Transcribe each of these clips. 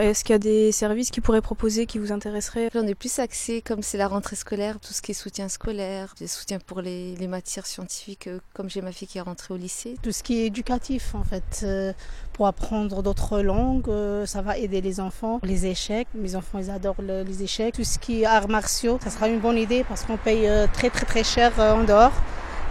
Est-ce qu'il y a des services qui pourraient proposer, qui vous intéresseraient? J'en ai plus accès, comme c'est la rentrée scolaire, tout ce qui est soutien scolaire, des soutiens pour les, les matières scientifiques, euh, comme j'ai ma fille qui est rentrée au lycée. Tout ce qui est éducatif, en fait, euh, pour apprendre d'autres langues, euh, ça va aider les enfants. Les échecs, mes enfants, ils adorent le- les échecs. Tout ce qui est arts martiaux, ça sera une bonne idée parce qu'on paye très, très, très cher en dehors.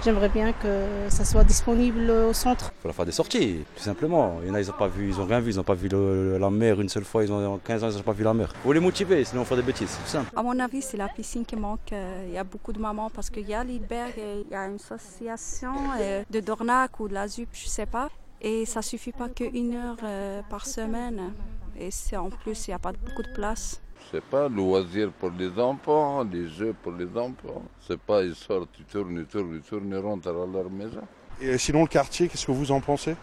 J'aimerais bien que ça soit disponible au centre. Il faut leur faire des sorties, tout simplement. Il y en a, ils n'ont pas vu, ils ont rien vu, ils n'ont pas vu le- la mer une seule fois, ils ont en 15 ans, ils n'ont pas vu la mer. Faut les motiver, sinon on fait des bêtises, c'est simple. À mon avis, c'est la piscine qui manque. Euh, Il y a beaucoup de mamans parce qu'il y a l'Idberg, et il y a une association euh, de Dornac ou de la ZUP, je sais pas. Et ça suffit pas qu'une heure euh, par semaine. Et c'est en plus, il n'y a pas beaucoup de place. C'est pas loisir pour les enfants, les jeux pour les enfants. C'est pas ils sortent, ils tournent, ils tournent, ils tournent, ils rentrent à leur maison. Et sinon, le quartier, qu'est-ce que vous en pensez?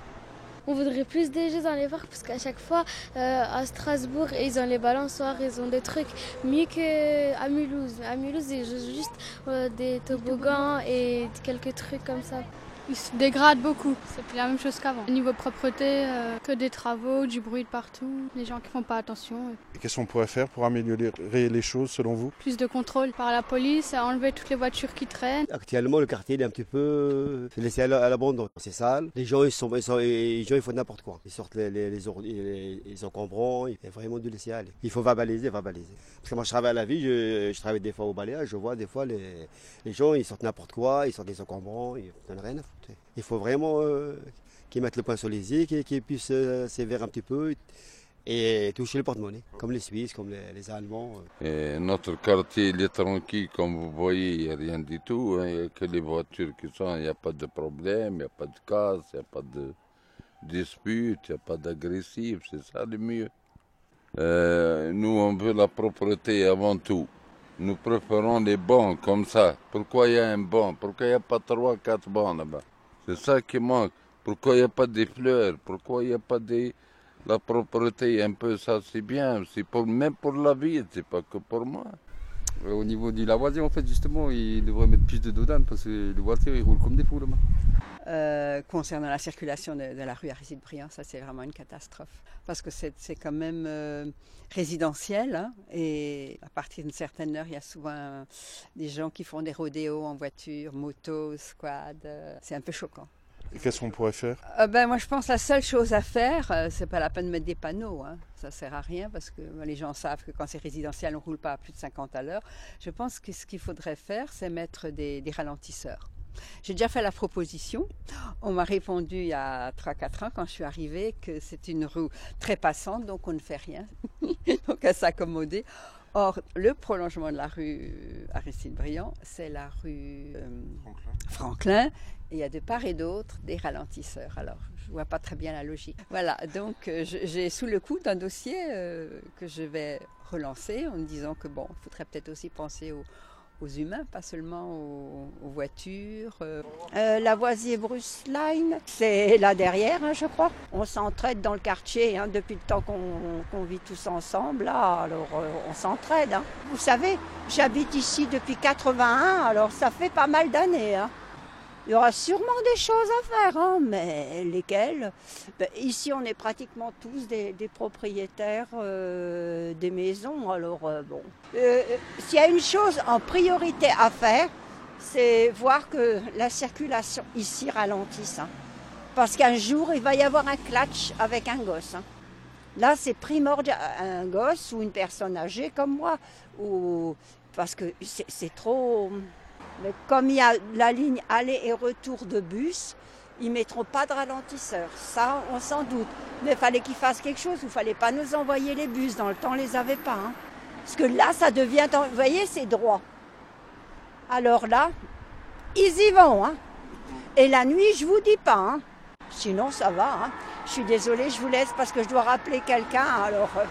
On voudrait plus des jeux dans les parcs parce qu'à chaque fois, euh, à Strasbourg, ils ont les balançoires, ils ont des trucs mieux qu'à Mulhouse. À Mulhouse, ils jouent juste euh, des toboggans et quelques trucs comme ça. Il se dégrade beaucoup, c'est plus la même chose qu'avant. Au niveau propreté, euh, que des travaux, du bruit de partout, les gens qui font pas attention. Et qu'est-ce qu'on pourrait faire pour améliorer les choses selon vous? Plus de contrôle par la police, à enlever toutes les voitures qui traînent. Actuellement, le quartier il est un petit peu c'est laissé à la- à l'abandon. C'est sale. Les gens, ils, sont, ils, sont- les gens, ils font n'importe quoi. Ils sortent les, les, les, or- les- les encombrants. Il faut vraiment du laisser aller. Il faut verbaliser, verbaliser. Parce que moi, je travaille à la vie, je, je travaille des fois au balayage. Je vois des fois les, les gens, ils sortent n'importe quoi. Ils sortent des encombrants. Ils n'en ont rien à foutre. Il faut vraiment euh, qu'ils mettent le point sur les i, qu'ils puissent euh, un petit peu et toucher le porte-monnaie. Comme les Suisses, comme les, Allemands. euh. Notre quartier, il est tranquille, comme vous voyez, il n'y a rien du tout. hein. Il n'y a que les voitures qui sont, il n'y a pas de problème, il n'y a pas de casse, il n'y a pas de dispute, il n'y a pas d'agressif, c'est ça le mieux. Euh, nous, on veut la propreté avant tout. Nous préférons les bancs comme ça. Pourquoi il y a un banc Pourquoi il n'y a pas trois, quatre bancs là-bas? C'est ça qui manque. Pourquoi il n'y a pas des fleurs? Pourquoi il n'y a pas des... La propreté, un peu ça, c'est bien. C'est pour, même pour la vie, c'est pas que pour moi. Euh, Au niveau du Lavoisier, en fait, justement, il devrait mettre plus de dodane parce que les voitures, ils roulent comme des fous là-bas. Euh, concernant la circulation de, la rue Aristide Briand, ça c'est vraiment une catastrophe. Parce que c'est quand même euh, résidentiel hein, et à partir d'une certaine heure, il y a souvent des gens qui font des rodéos en voiture, moto, squad. c'est un peu choquant. Et qu'est-ce qu'on pourrait faire? Euh, ben, moi je pense que la seule chose à faire, euh, c'est pas la peine de mettre des panneaux. Hein. Ça sert à rien parce que ben, les gens savent que quand c'est résidentiel, on roule pas à plus de 50 à l'heure. Je pense que ce qu'il faudrait faire, c'est mettre des, des ralentisseurs. J'ai déjà fait la proposition. On m'a répondu il y a 3-4 ans quand je suis arrivée que c'est une rue très passante, donc on ne fait rien. donc à s'accommoder. Or, le prolongement de la rue Aristide Briand, c'est la rue euh, Franklin. Il y a de part et d'autre des ralentisseurs. Alors, je vois pas très bien la logique. Voilà, donc euh, j'ai sous le coup d'un dossier euh, que je vais relancer en me disant que bon, il faudrait peut-être aussi penser aux, humains, pas seulement aux, voitures. euh. Euh, la voisier Bruce Line, c'est là derrière, hein, je crois. On s'entraide dans le quartier hein, depuis le temps qu'on vit tous ensemble. Alors on s'entraide. hein. Vous savez, j'habite ici depuis 81, alors ça fait pas mal d'années. Il y aura sûrement des choses à faire, hein, mais lesquelles? Ben, Ici, on est pratiquement tous des, propriétaires euh, des maisons, alors euh, bon. Euh, S'il y a une chose en priorité à faire, c'est voir que la circulation ici ralentisse. hein. Parce qu'un jour, il va y avoir un clutch avec un gosse. hein. Là, c'est primordial. Un gosse ou une personne âgée comme moi. Parce que c'est trop. Mais comme il y a la ligne aller et retour de bus, ils mettront pas de ralentisseur. Ça, on s'en doute. Mais il fallait qu'ils fassent quelque chose. Il fallait pas nous envoyer les bus. Dans le temps, on les avait pas. hein. Parce que là, ça devient. Vous voyez, c'est droit. Alors là, ils y vont. hein. Et la nuit, je vous dis pas. hein. Sinon, ça va. hein. Je suis désolée, je vous laisse parce que je dois rappeler quelqu'un. Alors. euh,